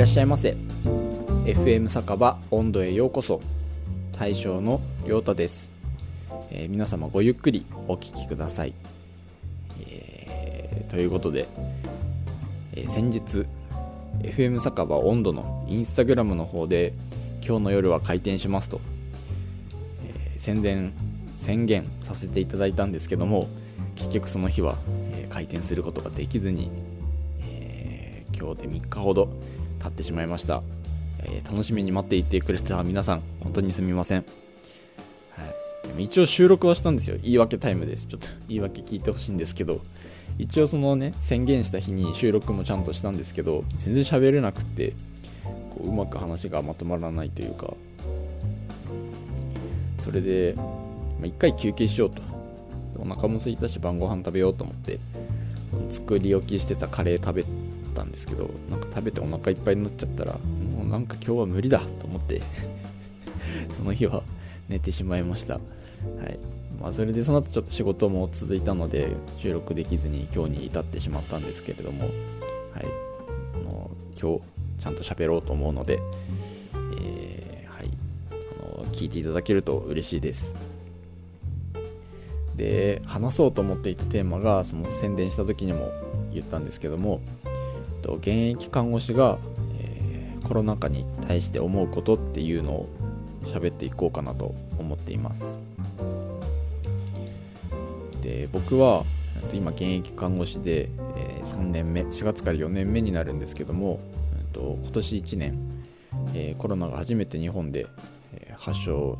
らっしゃいませ。FM 酒場温度へようこそ。大将の亮太です、えー皆様ごゆっくりお聞きください、えーということで、えー先日 FM 酒場温度のインスタグラムの方で今日の夜は開店しますと、えー宣伝宣言させていただいたんですけども結局その日は、え開店することができずに、えー今日で3日ほど経ってしまいました、えー楽しみに待っていてくれた皆さん本当にすみません、はい、でも一応収録はしたんですよ。言い訳タイムです。ちょっと 言い訳聞いてほしいんですけど。一応そのね宣言した日に収録もちゃんとしたんですけど全然喋れなくってこううまく話がまとまらないというか。それで、まあ、一回休憩しようと。お腹も空いたし晩ご飯食べようと思ってその作り置きしてたカレー食べたんですけどなんか食べてお腹いっぱいになっちゃったらもうなんか今日は無理だと思って その日は寝てしまいました。はい。まあ、それでその後ちょっと仕事も続いたので収録できずに今日に至ってしまったんですけれども、はい、あの今日ちゃんと喋ろうと思うので、えーはい、あの聞いていただけると嬉しいです。で話そうと思っていたテーマがその宣伝した時にも言ったんですけどもと現役看護師が、えーコロナ禍に対して思うことっていうのを喋っていこうかなと思っています。で僕は今現役看護師で、え3年目4月から4年目になるんですけども、えっと今年1年、えーコロナが初めて日本で、えー発症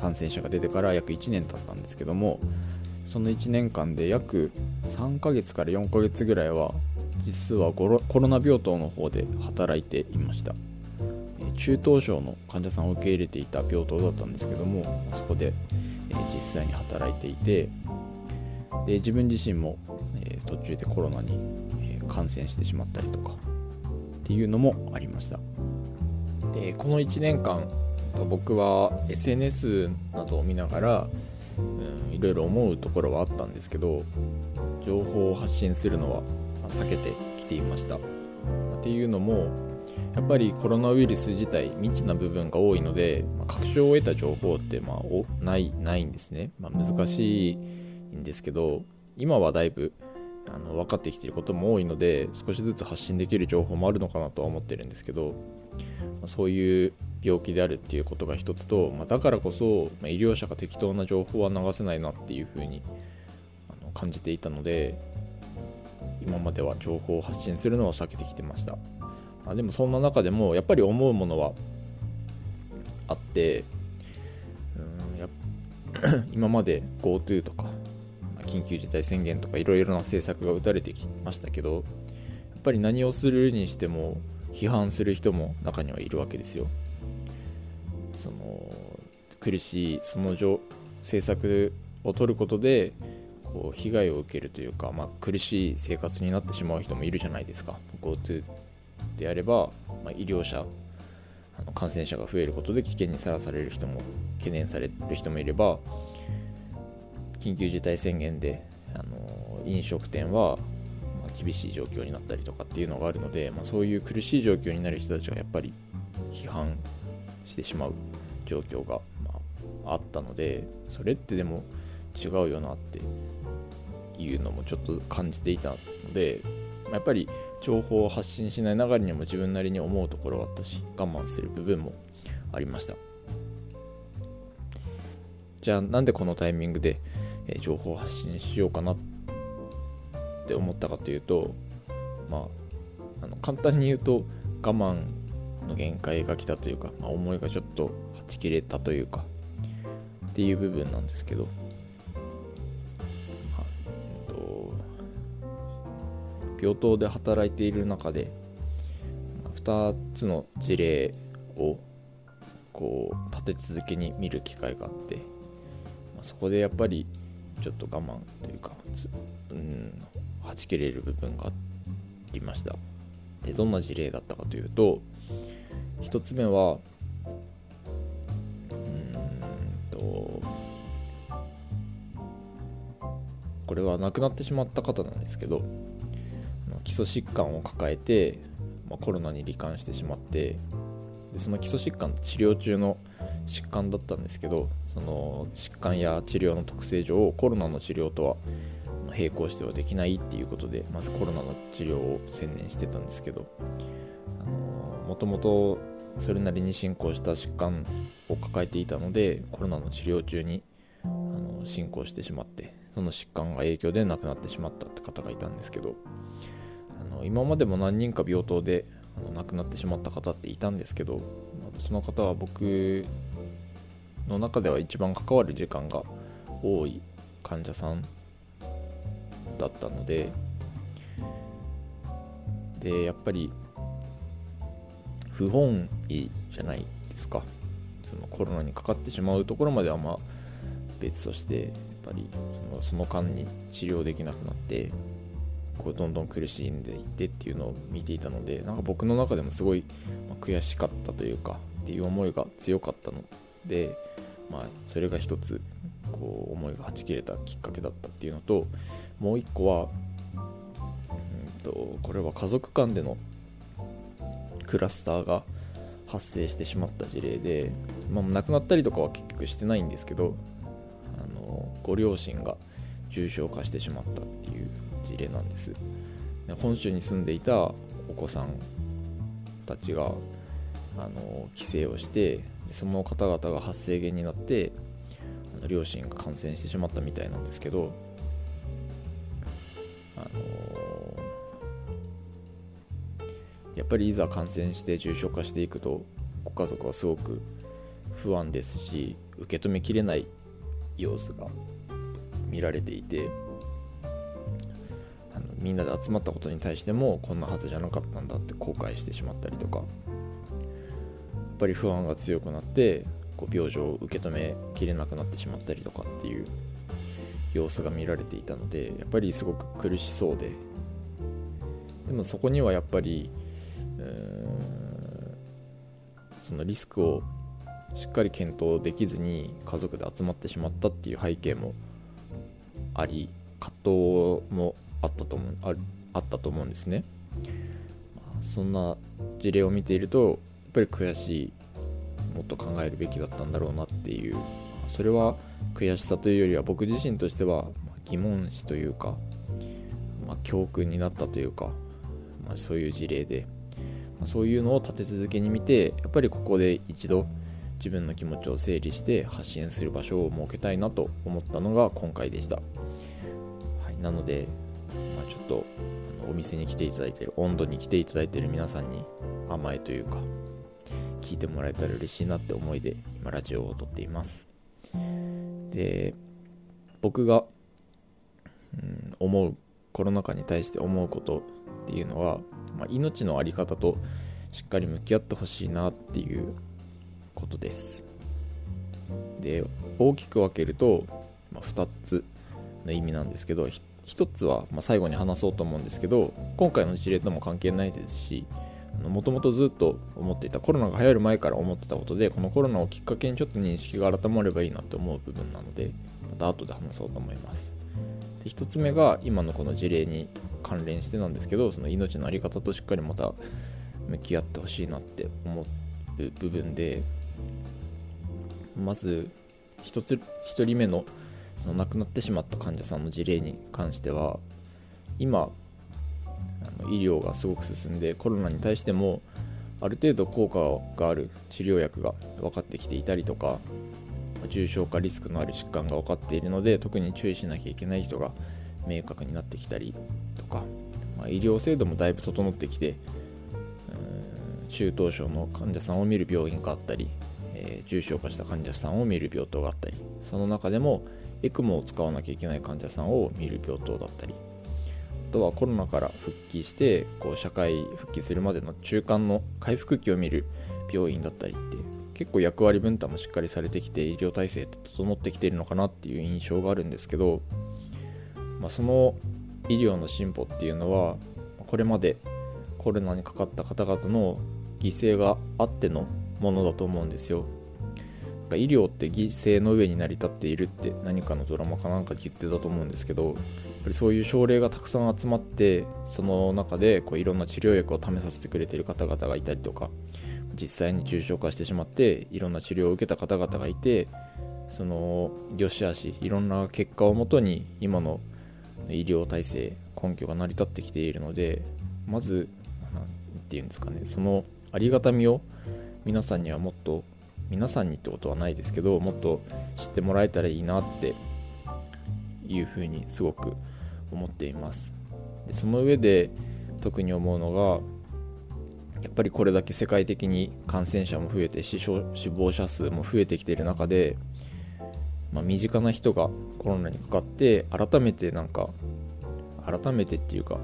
感染者が出てから約1年経ったんですけどもその1年間で約3ヶ月から4ヶ月ぐらいは実はコロナ病棟の方で働いていました。中等症の患者さんを受け入れていた病棟だったんですけどもそこで、実際に働いていてで自分自身も、途中でコロナに、感染してしまったりとかっていうのもありました。でこの1年間僕は SNS などを見ながら、うん、いろいろ思うところはあったんですけど情報を発信するのは避けてきていました。っていうのもやっぱりコロナウイルス自体未知な部分が多いので、まあ確証を得た情報ってまあおないないんですね、まあ、難しいんですけど今はだいぶあの分かってきていることも多いので少しずつ発信できる情報もあるのかなとは思ってるんですけど、まあそういう病気であるっていうことが一つと、まあだからこそ、ま医療者が適当な情報は流せないなっていうふうにあの感じていたので今までは情報を発信するのを避けてきてました。まあでもそんな中でもやっぱり思うものはあってうんや 今まで GoTo とか緊急事態宣言とかいろいろな政策が打たれてきましたけどやっぱり何をするにしても批判する人も中にはいるわけですよ。その苦しいその政策を取ることでこう被害を受けるというか、まあ、苦しい生活になってしまう人もいるじゃないですか。GoTo であれば、まあ、医療者あの感染者が増えることで危険にさらされる人も懸念される人もいれば緊急事態宣言であの飲食店は厳しい状況になったりとかっていうのがあるので、まあ、そういう苦しい状況になる人たちがやっぱり批判してしまう状況が、まあ、あったのでそれってでも違うよなっていうのもちょっと感じていたので、やっぱり情報を発信しない流れにも自分なりに思うところはあったし我慢する部分もありました。じゃあなんでこのタイミングで、情報を発信しようかなって思ったかというとまああの簡単に言うと我慢の限界が来たというか、まあ、思いがちょっとはち切れたというかっていう部分なんですけど、病棟で働いている中で2つの事例をこう立て続けに見る機会があって、まあそこでやっぱりちょっと我慢というかうんはち切れる部分がありました。でどんな事例だったかというと1つ目はうんとこれは亡くなってしまった方なんですけどの基礎疾患を抱えてまあ、コロナに罹患してしまってでその基礎疾患治療中の疾患だったんですけどその疾患や治療の特性上コロナの治療とは並行してはできないっていうことでまずコロナの治療を専念してたんですけどもともとそれなりに進行した疾患を抱えていたのでコロナの治療中にあの進行してしまってその疾患が影響で亡くなってしまったって方がいたんですけどあの今までも何人か病棟であの亡くなってしまった方っていたんですけどその方は僕の中では一番関わる時間が多い患者さんだったのででやっぱり不本意じゃないですか。そのコロナにかかってしまうところまではまあ別としてやっぱりそのその間に治療できなくなってこうどんどん苦しんでいってっていうのを見ていたのでなんか僕の中でもすごい悔しかったというかっていう思いが強かったので、まあ、それが一つこう思いがはち切れたきっかけだったっていうのともう一個は、うんと、これは家族間でのクラスターが発生してしまった事例で、まあ、亡くなったりとかは結局してないんですけどあのご両親が重症化してしまったっていう事例なんです。本州に住んでいたお子さんたちがあの帰省をしてその方々が発生源になってあの両親が感染してしまったみたいなんですけどあのやっぱりいざ感染して重症化していくとご家族はすごく不安ですし受け止めきれない様子が見られていてみんなで集まったことに対してもこんなはずじゃなかったんだって後悔してしまったりとか。やっぱり不安が強くなってこう病状を受け止めきれなくなってしまったりとかっていう様子が見られていたのでやっぱりすごく苦しそうで。でもそこにはやっぱりそのリスクをしっかり検討できずに家族で集まってしまったっていう背景もあり葛藤もあったと思うああったと思うんですね、そんな事例を見ているとやっぱり悔しいもっと考えるべきだったんだろうなっていう。それは悔しさというよりは僕自身としては疑問視というか、まあ、教訓になったというか、まあ、そういう事例でまそういうのを立て続けに見てやっぱりここで一度自分の気持ちを整理して発信する場所を設けたいなと思ったのが今回でした、はい、なので、ちょっとあのお店に来ていただいてる温度に来ていただいてる皆さんに甘えというか聞いてもらえたら嬉しいなって思いで今ラジオを撮っています。で僕が、うん、思うコロナ禍に対して思うことっていうのはまあ、命の在り方としっかり向き合ってほしいなっていうことです。で大きく分けると、まあ、2つの意味なんですけど1つは、ま、最後に話そうと思うんですけど今回の事例とも関係ないですしもともとずっと思っていたコロナが流行る前から思ってたことでこのコロナをきっかけにちょっと認識が改まればいいなと思う部分なのでまた後で話そうと思います。で1つ目が今のこの事例に関連してなんですけどその命の在り方としっかりまた向き合ってほしいなって思う部分でまず1つ1人目のその亡くなってしまった患者さんの事例に関しては今あの医療がすごく進んでコロナに対してもある程度効果がある治療薬が分かってきていたりとか重症化リスクのある疾患が分かっているので特に注意しなきゃいけない人が明確になってきたりとか、まあ、医療制度もだいぶ整ってきて中等症の患者さんを見る病院があったり、えー、重症化した患者さんを見る病棟があったりその中でもエクモを使わなきゃいけない患者さんを見る病棟だったりあとはコロナから復帰してこう社会復帰するまでの中間の回復期を見る病院だったりって結構役割分担もしっかりされてきて医療体制整ってきているのかなっていう印象があるんですけどまあ、その医療の進歩っていうのはこれまでコロナにかかった方々の犠牲があってのものだと思うんですよ。医療って犠牲の上に成り立っているって何かのドラマかなんかで言ってたと思うんですけどやっぱりそういう症例がたくさん集まってその中でこういろんな治療薬を試させてくれている方々がいたりとか実際に重症化してしまっていろんな治療を受けた方々がいてその良し悪しいろんな結果をもとに今の医療体制根拠が成り立ってきているのでまず何て言うんですかねそのありがたみを皆さんにはもっと皆さんにってことはないですけどもっと知ってもらえたらいいなっていうふうにすごく思っています。でその上で特に思うのがやっぱりこれだけ世界的に感染者も増えて死死亡者数も増えてきている中で、まあ、身近な人がコロナにかかって改めてなんか改めてっていうか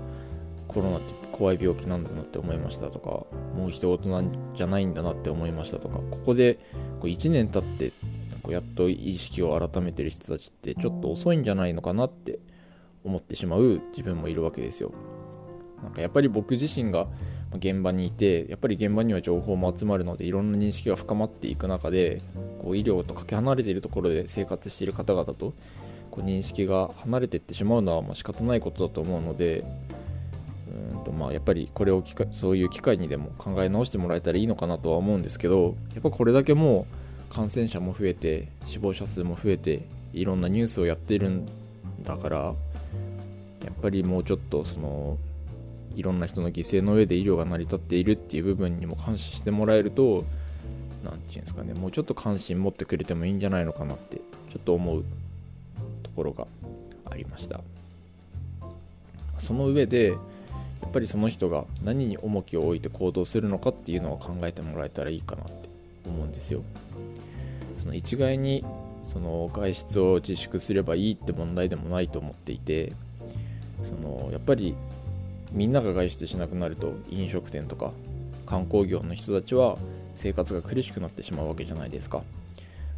コロナって怖い病気なんだなって思いましたとかもう人事なんじゃないんだなって思いましたとかここでこう1年経ってやっと意識を改めてる人たちってちょっと遅いんじゃないのかなって思ってしまう自分もいるわけですよ。なんかやっぱり僕自身が現場にいてやっぱり現場には情報も集まるのでいろんな認識が深まっていく中でこう医療とかけ離れているところで生活している方々とこう認識が離れていってしまうのはまあ仕方ないことだと思うのでうんとまあやっぱりこれを機会そういう機会にでも考え直してもらえたらいいのかなとは思うんですけどやっぱこれだけもう感染者も増えて死亡者数も増えていろんなニュースをやってるんだからやっぱりもうちょっとそのいろんな人の犠牲の上で医療が成り立っているっていう部分にも感謝してもらえると何て言うんですかねもうちょっと関心持ってくれてもいいんじゃないのかなってちょっと思うところがありました。その上でっぱりその人が何に重きを置いて行動するのかっていうのを考えてもらえたらいいかなって思うんですよ。その一概にその外出を自粛すればいいって問題でもないと思っていてそのやっぱりみんなが外出しなくなると飲食店とか観光業の人たちは生活が苦しくなってしまうわけじゃないですか。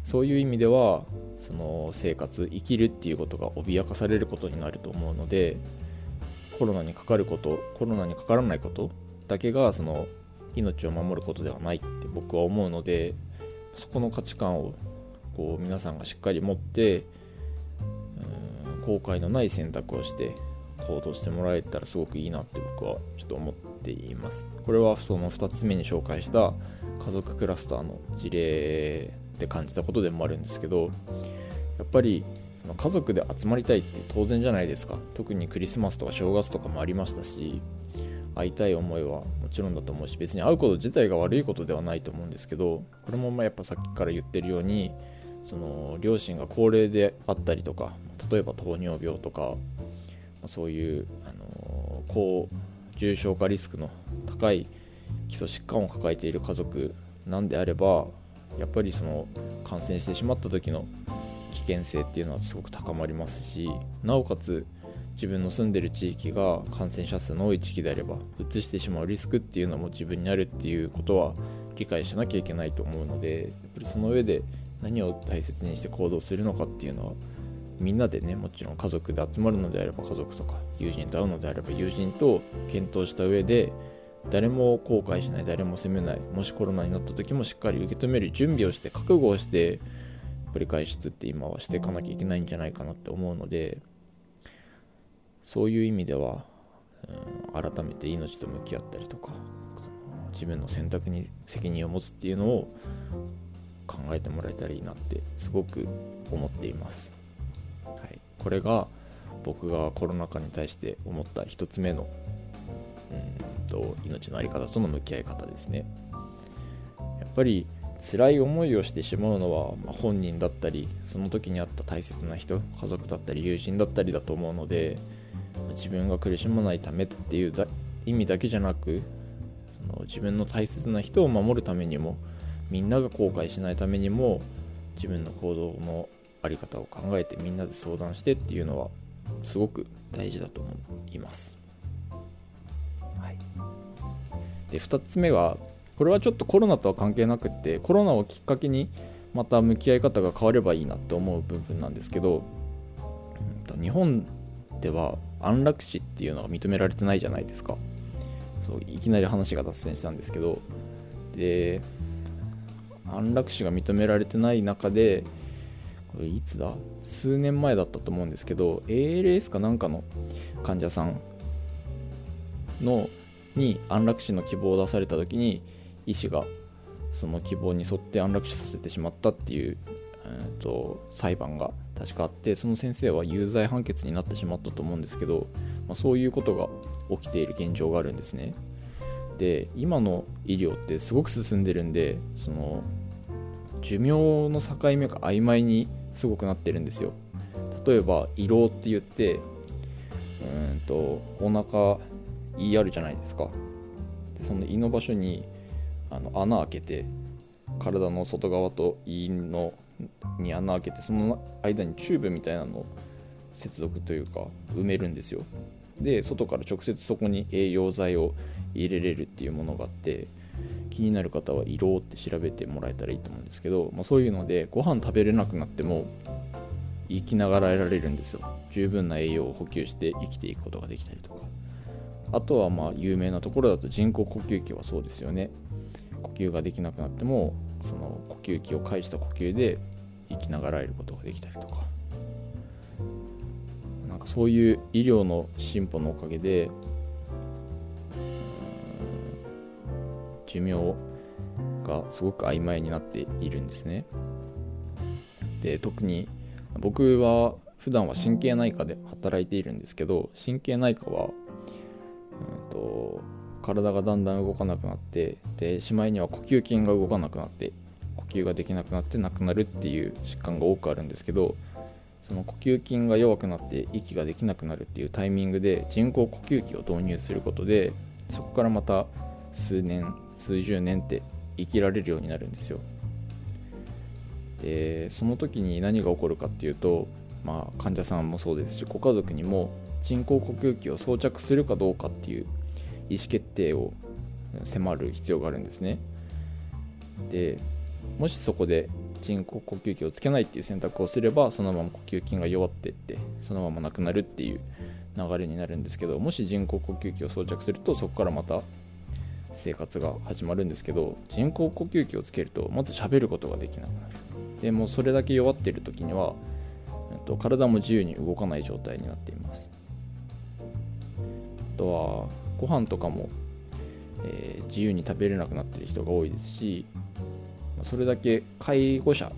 そういう意味ではその生活生きるっていうことが脅かされることになると思うのでコロナにかかることコロナにかからないことだけがその命を守ることではないって僕は思うのでそこの価値観をこう皆さんがしっかり持って後悔のない選択をして行動してもらえたらすごくいいなって僕はちょっと思っています。これはその2つ目に紹介した家族クラスターの事例で感じたことでもあるんですけどやっぱり家族で集まりたいって当然じゃないですか。特にクリスマスとか正月とかもありましたし会いたい思いはもちろんだと思うし別に会うこと自体が悪いことではないと思うんですけどこれもまあやっぱさっきから言ってるようにその両親が高齢であったりとか例えば糖尿病とかそういう、あの高重症化リスクの高い基礎疾患を抱えている家族なんであればやっぱりその感染してしまった時の危険性っていうのはすごく高まりますしなおかつ自分の住んでる地域が感染者数の多い地域であればうつしてしまうリスクっていうのも自分にあるっていうことは理解しなきゃいけないと思うのでやっぱりその上で何を大切にして行動するのかっていうのはみんなでねもちろん家族で集まるのであれば家族とか友人と会うのであれば友人と検討した上で誰も後悔しない誰も責めないもしコロナになった時もしっかり受け止める準備をして覚悟をして繰り返出って今はしていかなきゃいけないんじゃないかなって思うのでそういう意味では、うん、改めて命と向き合ったりとか自分の選択に責任を持つっていうのを考えてもらえたらいいなってすごく思っています。はい、これが僕がコロナ禍に対して思った1つ目のうんと命の在り方との向き合い方ですねやっぱり辛い思いをしてしまうのは、まあ、本人だったりその時にあった大切な人家族だったり友人だったりだと思うので自分が苦しまないためっていう意味だけじゃなくその自分の大切な人を守るためにもみんなが後悔しないためにも自分の行動のあり方を考えてみんなで相談してっていうのはすごく大事だと思います。はい、で2つ目はこれはちょっとコロナとは関係なくてコロナをきっかけにまた向き合い方が変わればいいなって思う部分なんですけど日本では安楽死っていうのが認められてないじゃないですか。そういきなり話が脱線したんですけどで安楽死が認められてない中でこれいつだ？数年前だったと思うんですけど ALS かなんかの患者さんのに安楽死の希望を出された時に医師がその希望に沿って安楽死させてしまったっていう、えーと、裁判が確かあってその先生は有罪判決になってしまったと思うんですけど、まあ、そういうことが起きている現状があるんですね。で今の医療ってすごく進んでるんでその寿命の境目が曖昧にすごくなってるんですよ。例えば胃ろうって言ってうんとお腹胃あるじゃないですか。でその胃の場所にあの穴開けて体の外側と胃のに穴開けてその間にチューブみたいなのを接続というか埋めるんですよ。で外から直接そこに栄養剤を入れれるっていうものがあって気になる方は色って調べてもらえたらいいと思うんですけど、まあ、そういうのでご飯食べれなくなっても生きながらえられるんですよ。十分な栄養を補給して生きていくことができたりとか。あとはまあ有名なところだと人工呼吸器はそうですよね。呼吸ができなくなってもその呼吸器を介した呼吸で生きながらえることができたりとか。なんかそういう医療の進歩のおかげで寿命がすごく曖昧になっているんですね。で特に僕は普段は神経内科で働いているんですけど神経内科は、うんと、体がだんだん動かなくなってでしまいには呼吸筋が動かなくなって呼吸ができなくなって亡くなるっていう疾患が多くあるんですけどその呼吸筋が弱くなって息ができなくなるっていうタイミングで人工呼吸器を導入することでそこからまた数年数十年って生きられるようになるんですよ。でその時に何が起こるかっていうと、まあ、患者さんもそうですしご家族にも人工呼吸器を装着するかどうかっていう意思決定を迫る必要があるんですね。でもしそこで人工呼吸器をつけないっていう選択をすればそのまま呼吸筋が弱っていってそのままなくなるっていう流れになるんですけどもし人工呼吸器を装着するとそこからまた生活が始まるんですけど人工呼吸器をつけるとまず喋ることができなくなる。でもそれだけ弱ってる時には、えっと、体も自由に動かない状態になっています。あとはご飯とかも、えー、自由に食べれなくなってる人が多いですしそれだけ介護者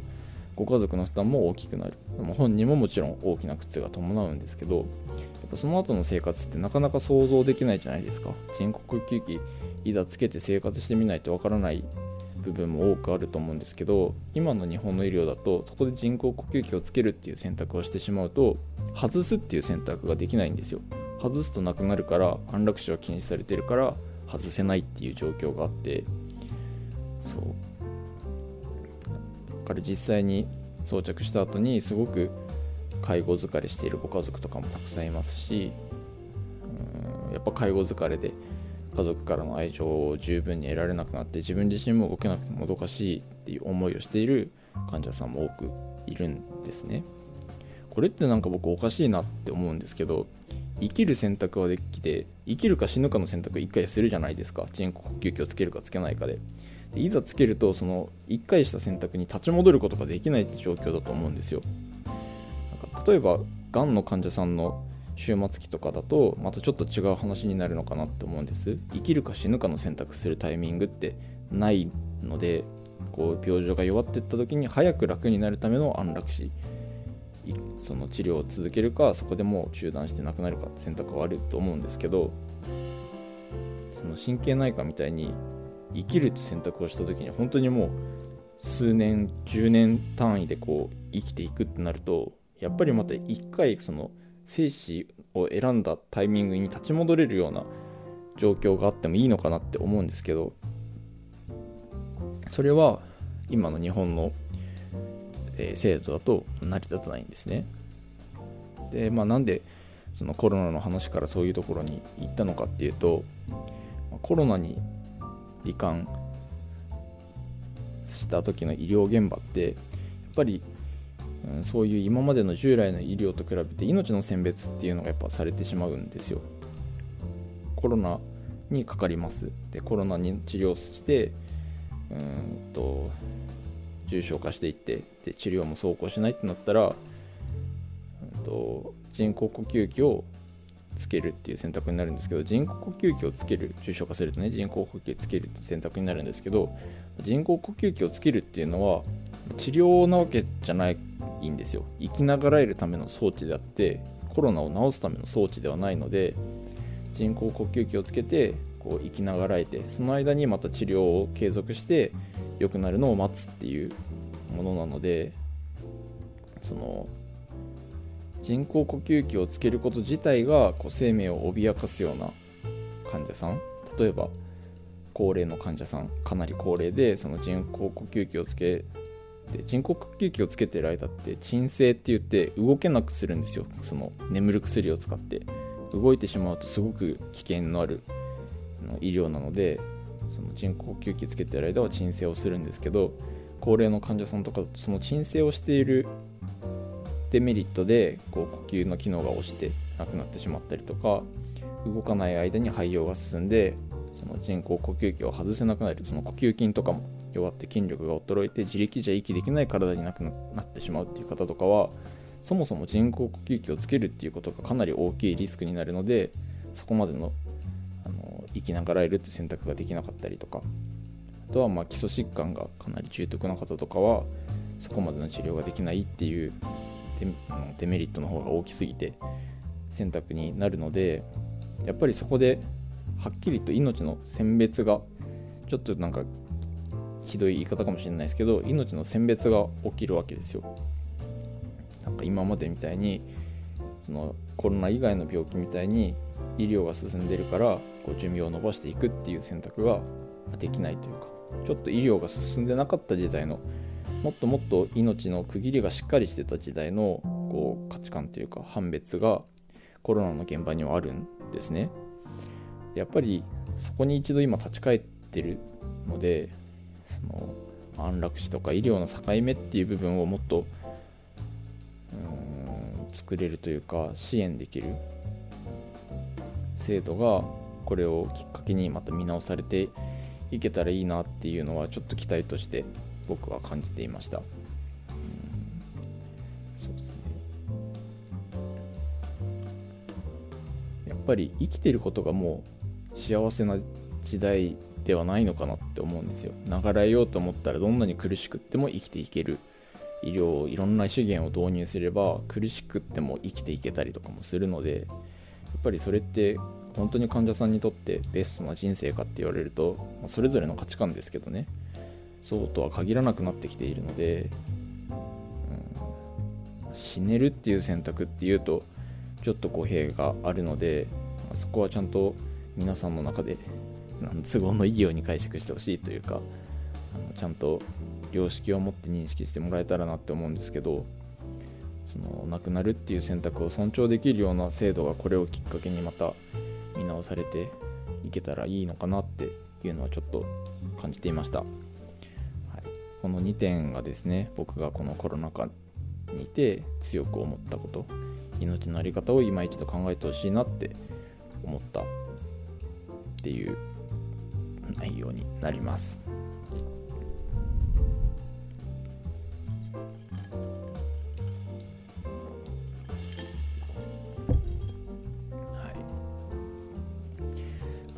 ご家族の負担も大きくなる。本人ももちろん大きな苦痛が伴うんですけどやっぱその後の生活ってなかなか想像できないじゃないですか。人工呼吸器いざつけて生活してみないとわからない部分も多くあると思うんですけど今の日本の医療だとそこで人工呼吸器をつけるっていう選択をしてしまうと外すっていう選択ができないんですよ。外すとなくなるから安楽死は禁止されてるから外せないっていう状況があって。そう。だから実際に装着した後にすごく介護疲れしているご家族とかもたくさんいますしうんやっぱ介護疲れで家族からの愛情を十分に得られなくなって自分自身も動けなくてもどかしいっていう思いをしている患者さんも多くいるんですね。これってなんか僕おかしいなって思うんですけど生きる選択はできて生きるか死ぬかの選択1回するじゃないですか。人工呼吸器をつけるかつけないかで。でいざつけるとその1回した選択に立ち戻ることができないって状況だと思うんですよ。なんか例えばがんの患者さんの終末期とかだとまたちょっと違う話になるのかなって思うんです。生きるか死ぬかの選択するタイミングってないのでこう病状が弱っていった時に早く楽になるための安楽死。その治療を続けるかそこでもう中断して亡くなるかって選択はあると思うんですけどその神経内科みたいに生きるって選択をした時に本当にもう数年10年単位でこう生きていくってなるとやっぱりまた一回その生死を選んだタイミングに立ち戻れるような状況があってもいいのかなって思うんですけどそれは今の日本の、え、制度だと成り立たないんですね。でまあなんでそのコロナの話からそういうところに行ったのかっていうとコロナに罹患した時の医療現場ってやっぱりうん、そういう今までの従来の医療と比べて命の選別っていうのがやっぱされてしまうんですよ。コロナにかかります。でコロナに治療してうんと重症化していってで治療も走行しないってなったら、うんと、人工呼吸器をつけるっていう選択になるんですけど人工呼吸器をつける重症化するとね人工呼吸器つけるって選択になるんですけど人工呼吸器をつけるっていうのは治療なわけじゃないんですよ。生きながらえるための装置であってコロナを治すための装置ではないので人工呼吸器をつけてこう生きながらえてその間にまた治療を継続して良くなるのを待つっていうものなのでその人工呼吸器をつけること自体がこう生命を脅かすような患者さん例えば高齢の患者さんかなり高齢でその人工呼吸器をつけで人工呼吸器をつけてる間って鎮静って言って動けなくするんですよ。その眠る薬を使って。動いてしまうとすごく危険のある医療なのでその人工呼吸器つけてる間は鎮静をするんですけど高齢の患者さんとかその鎮静をしているデメリットでこう呼吸の機能が落ちてなくなってしまったりとか動かない間に肺葉が進んでその人工呼吸器を外せなくなるその呼吸筋とかも弱って筋力が衰えて自力じゃ息できない体になくなってしまうっていう方とかはそもそも人工呼吸器をつけるっていうことがかなり大きいリスクになるのでそこまでの生きながらえるって選択ができなかったりとかあとはま基礎疾患がかなり重篤な方とかはそこまでの治療ができないっていうデメリットの方が大きすぎて選択になるのでやっぱりそこではっきりと命の選別がちょっとなんかひどい言い方かもしれないですけど命の選別が起きるわけですよ。なんか今までみたいにそのコロナ以外の病気みたいに医療が進んでるからこう寿命を延ばしていくっていう選択ができないというかちょっと医療が進んでなかった時代のもっともっと命の区切りがしっかりしてた時代のこう価値観というか判別がコロナの現場にはあるんですね。やっぱりそこに一度今立ち返ってるのでその安楽死とか医療の境目っていう部分をもっと作れるというか支援できる制度がこれをきっかけにまた見直されていけたらいいなっていうのはちょっと期待として僕は感じていました。やっぱり生きてることがもう幸せな時代ではないのかなって思うんですよ。流れようと思ったらどんなに苦しくっても生きていける医療いろんな資源を導入すれば苦しくっても生きていけたりとかもするのでやっぱりそれって本当に患者さんにとってベストな人生かって言われると、まそれぞれの価値観ですけどね。そうとは限らなくなってきているので、うん、死ねるっていう選択っていうとちょっと語弊があるのでそこはちゃんと皆さんの中で都合のいいように解釈してほしいというかあのちゃんと良識を持って認識してもらえたらなって思うんですけどその亡くなるっていう選択を尊重できるような制度がこれをきっかけにまた見直されていけたらいいのかなっていうのはちょっと感じていました、はい、この2点がですね僕がこのコロナ禍にいて強く思ったこと命の在り方を今一度考えてほしいなって思ったっていう内容になります。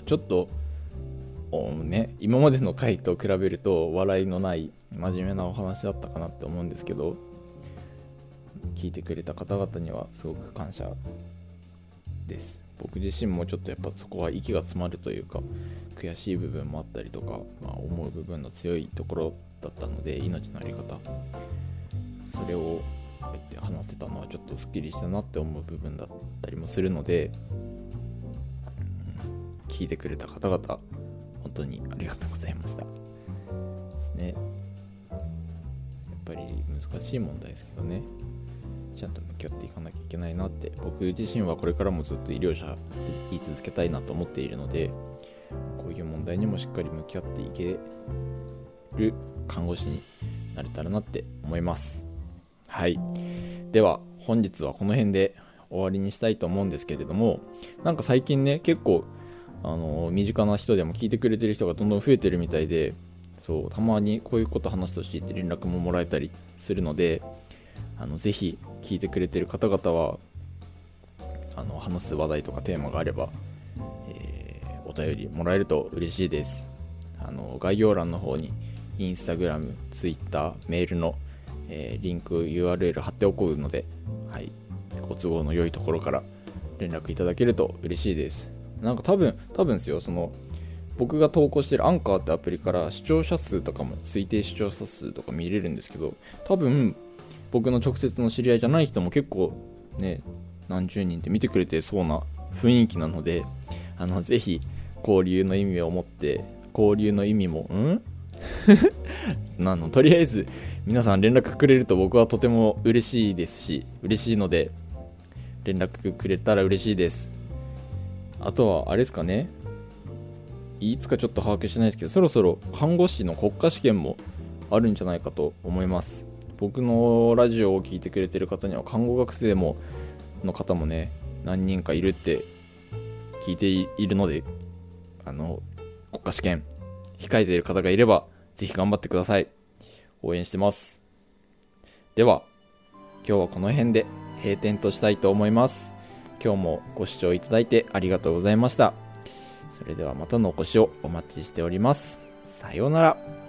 ちょっとね、今までの回と比べると笑いのない真面目なお話だったかなって思うんですけど聞いてくれた方々にはすごく感謝です。僕自身もちょっとやっぱそこは息が詰まるというか悔しい部分もあったりとか、まあ、思う部分の強いところだったので命の在り方。それをこうやって話せたのはちょっとすっきりしたなって思う部分だったりもするので、聞いてくれた方々本当にありがとうございました。ですね。やっぱり難しい問題ですけどね。ちゃんと向き合っていかなきゃいけないなって。僕自身はこれからもずっと医療者で言い続けたいなと思っているのでこういう問題にもしっかり向き合っていける看護師になれたらなって思います。はい。では本日はこの辺で終わりにしたいと思うんですけれどもなんか最近ね結構あの身近な人でも聞いてくれてる人がどんどん増えてるみたいでそうたまにこういうこと話してほしいて連絡ももらえたりするのであのぜひ聞いてくれてる方々はあの話す話題とかテーマがあれば、えー、お便りもらえると嬉しいです。あの概要欄の方にインスタグラム、ツイッター、メールの、えー、リンク URL 貼っておくので、はい、ご都合の良いところから連絡いただけると嬉しいです。なんか多分多分ですよ。その僕が投稿してるアンカーってアプリから視聴者数とかも推定視聴者数とか見れるんですけど多分僕の直接の知り合いじゃない人も結構ね何十人って見てくれてそうな雰囲気なのであのぜひ交流の意味を持って交流の意味もん？なの。とりあえず皆さん連絡くれると僕はとても嬉しいですし嬉しいので連絡くれたら嬉しいです。あとはあれですかね。いつかちょっと把握してないですけどそろそろ看護師の国家試験もあるんじゃないかと思います。僕のラジオを聴いてくれてる方には看護学生もの方もね何人かいるって聞いているのであの国家試験控えている方がいればぜひ頑張ってください。応援してます。では今日はこの辺で閉店としたいと思います。今日もご視聴いただいてありがとうございましたそれではまたのお越しをお待ちしております。さようなら。